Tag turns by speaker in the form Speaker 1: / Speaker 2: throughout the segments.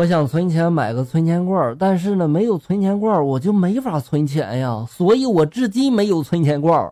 Speaker 1: 我想存钱买个存钱罐，但是呢，没有存钱罐我就没法存钱呀，所以我至今没有存钱罐。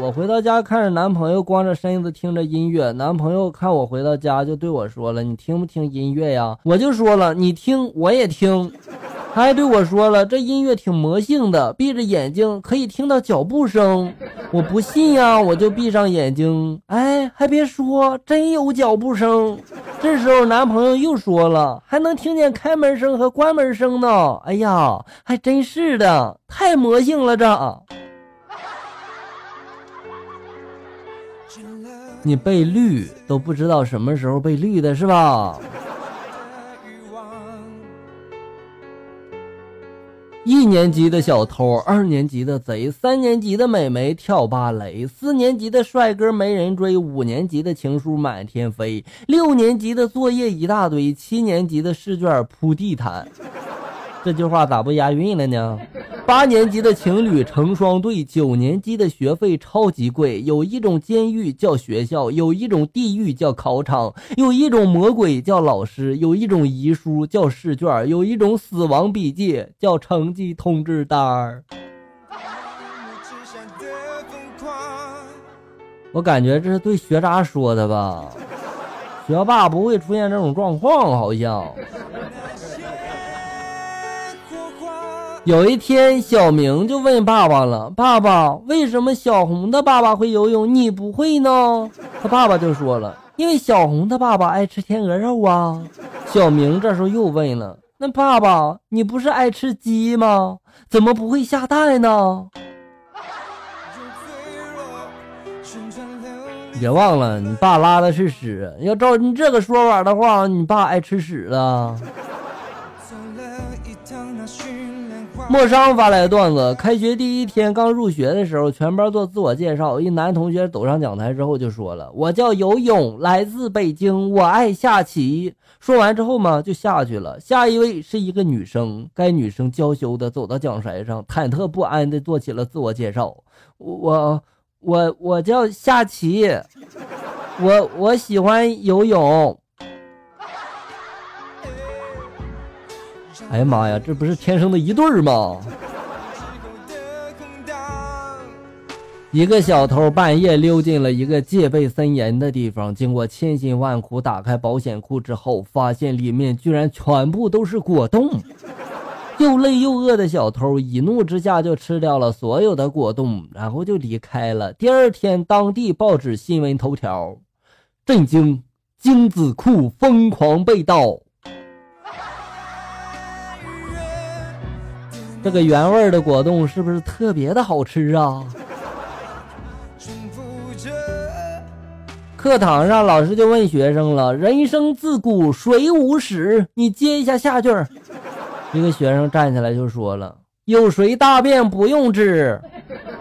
Speaker 1: 我回到家，看着男朋友光着身子听着音乐。男朋友看我回到家，就对我说了：“你听不听音乐呀？”我就说了：“你听，我也听。”他还对我说了：“这音乐挺魔性的，闭着眼睛可以听到脚步声。”我不信呀，我就闭上眼睛。哎，还别说，真有脚步声。这时候男朋友又说了：“还能听见开门声和关门声呢。”哎呀，还真是的，太魔性了这。你被绿都不知道什么时候被绿的是吧？一年级的小偷，二年级的贼，三年级的美眉跳芭蕾，四年级的帅哥没人追，五年级的情书满天飞，六年级的作业一大堆，七年级的试卷铺地毯。这句话咋不押韵了呢？八年级的情侣成双对，九年级的学费超级贵。有一种监狱叫学校，有一种地狱叫考场，有一种魔鬼叫老师，有一种遗书叫试卷，有一种死亡笔记叫成绩通知单儿。我感觉这是对学渣说的吧？学霸不会出现这种状况，好像。有一天，小明就问爸爸了：“爸爸，为什么小红的爸爸会游泳，你不会呢？”他爸爸就说了：“因为小红的爸爸爱吃天鹅肉啊。”小明这时候又问了：“那爸爸，你不是爱吃鸡吗？怎么不会下蛋呢？”别忘了，你爸拉的是屎。要照你这个说法的话，你爸爱吃屎了。莫商发来的段子：开学第一天刚入学的时候，全班做自我介绍。一男同学走上讲台之后就说了：“我叫游泳，来自北京，我爱下棋。”说完之后嘛，就下去了。下一位是一个女生，该女生娇羞的走到讲台上，忐忑不安的做起了自我介绍：“我我我叫下棋，我我喜欢游泳。”哎呀妈呀，这不是天生的一对儿吗？一个小偷半夜溜进了一个戒备森严的地方，经过千辛万苦打开保险库之后，发现里面居然全部都是果冻。又累又饿的小偷一怒之下就吃掉了所有的果冻，然后就离开了。第二天，当地报纸新闻头条：震惊，精子库疯狂被盗。这个原味的果冻是不是特别的好吃啊？课堂上，老师就问学生了：“人生自古谁无死？”你接一下下句。一个学生站起来就说了：“有谁大便不用治？”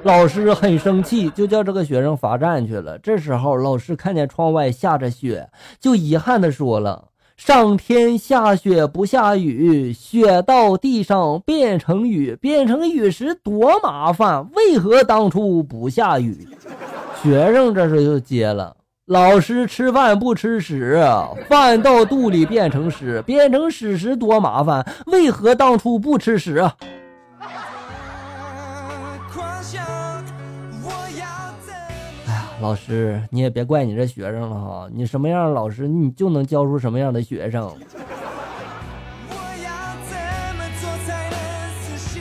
Speaker 1: 老师很生气，就叫这个学生罚站去了。这时候，老师看见窗外下着雪，就遗憾的说了。上天下雪不下雨，雪到地上变成雨，变成雨时多麻烦，为何当初不下雨？学生这时就接了：老师吃饭不吃屎，饭到肚里变成屎，变成屎时多麻烦，为何当初不吃屎？老师，你也别怪你这学生了哈，你什么样的老师，你就能教出什么样的学生。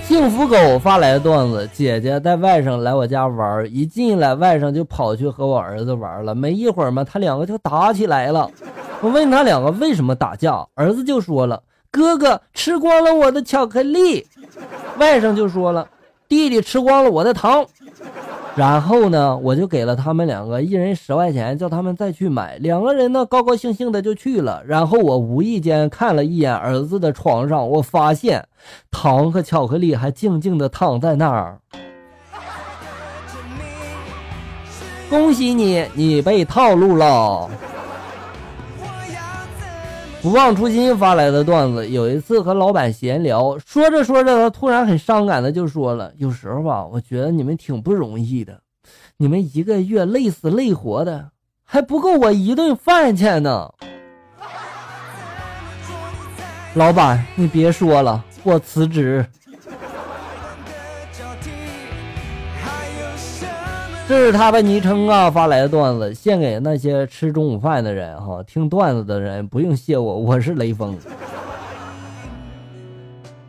Speaker 1: 幸福狗发来的段子：姐姐带外甥来我家玩，一进来外甥就跑去和我儿子玩了，没一会儿嘛，他两个就打起来了。我问他两个为什么打架，儿子就说了：“哥哥吃光了我的巧克力。”外甥就说了：“弟弟吃光了我的糖。”然后呢，我就给了他们两个一人十块钱，叫他们再去买。两个人呢，高高兴兴的就去了。然后我无意间看了一眼儿子的床上，我发现糖和巧克力还静静的躺在那儿。恭喜你，你被套路了。不忘初心发来的段子，有一次和老板闲聊，说着说着，他突然很伤感的就说了：“有时候吧，我觉得你们挺不容易的，你们一个月累死累活的，还不够我一顿饭钱呢。”老板，你别说了，我辞职。这是他的昵称啊，发来的段子，献给那些吃中午饭的人哈。听段子的人不用谢我，我是雷锋。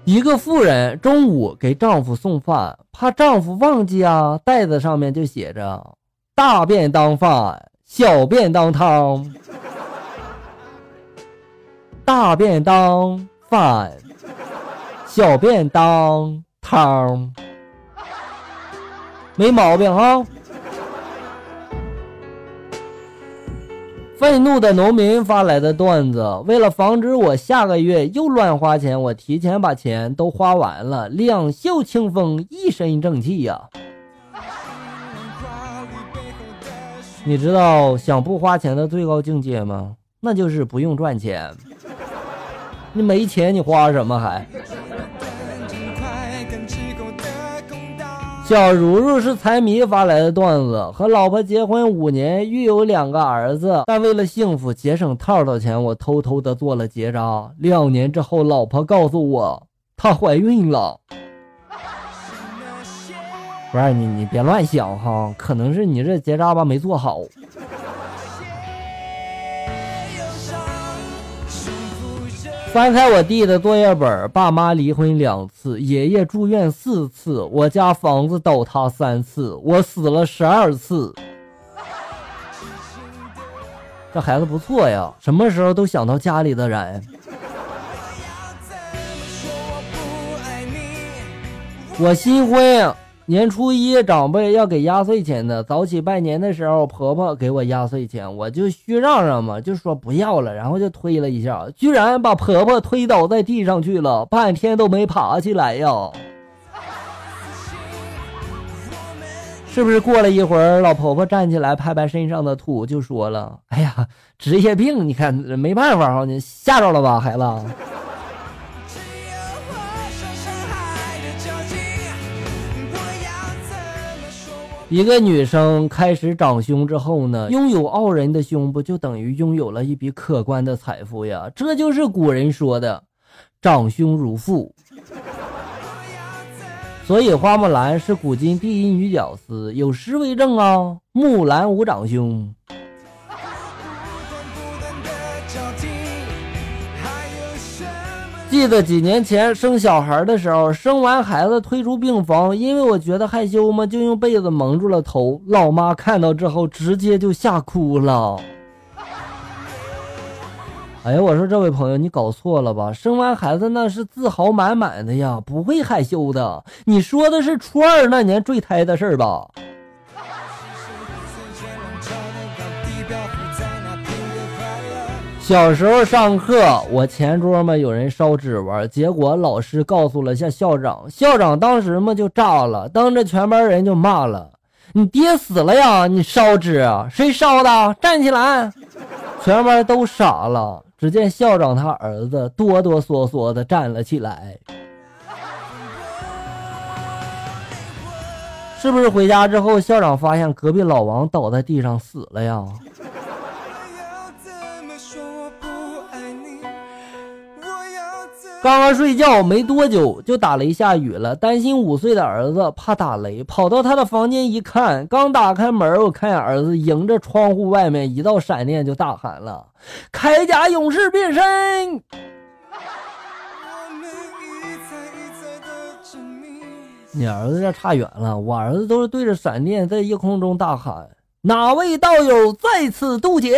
Speaker 1: 一个妇人中午给丈夫送饭，怕丈夫忘记啊，袋子上面就写着“大便当饭，小便当汤”。大便当饭，小便当汤，没毛病哈。愤怒的农民发来的段子：为了防止我下个月又乱花钱，我提前把钱都花完了，两袖清风，一身正气呀。你知道想不花钱的最高境界吗？那就是不用赚钱。你没钱，你花什么还？小茹茹是财迷发来的段子，和老婆结婚五年，育有两个儿子，但为了幸福节省套套钱，我偷偷的做了结扎。两年之后，老婆告诉我她怀孕了。不是你，你别乱想哈，可能是你这结扎吧没做好。翻开我弟的作业本，爸妈离婚两次，爷爷住院四次，我家房子倒塌三次，我死了十二次。这孩子不错呀，什么时候都想到家里的人。我新婚。年初一，长辈要给压岁钱的。早起拜年的时候，婆婆给我压岁钱，我就虚让让嘛，就说不要了，然后就推了一下，居然把婆婆推倒在地上去了，半天都没爬起来呀！是不是过了一会儿，老婆婆站起来拍拍身上的土，就说了：“哎呀，职业病，你看没办法哈，你吓着了吧，孩子。”一个女生开始长胸之后呢，拥有傲人的胸部就等于拥有了一笔可观的财富呀，这就是古人说的“长胸如父”。所以花木兰是古今第一女屌丝，有诗为证啊：“木兰无长胸。”记得几年前生小孩的时候，生完孩子推出病房，因为我觉得害羞嘛，就用被子蒙住了头。老妈看到之后，直接就吓哭了。哎呀，我说这位朋友，你搞错了吧？生完孩子那是自豪满满的呀，不会害羞的。你说的是初二那年坠胎的事吧？小时候上课，我前桌嘛有人烧纸玩，结果老师告诉了下校长，校长当时嘛就炸了，当着全班人就骂了：“你爹死了呀，你烧纸，谁烧的？站起来！”全班都傻了。只见校长他儿子哆哆嗦嗦的站了起来，是不是回家之后，校长发现隔壁老王倒在地上死了呀？刚刚睡觉没多久，就打雷下雨了。担心五岁的儿子怕打雷，跑到他的房间一看，刚打开门，我看见儿子迎着窗户外面一道闪电，就大喊了：“铠甲勇士变身！”你儿子这差远了，我儿子都是对着闪电在夜空中大喊：“哪位道友在此渡劫？”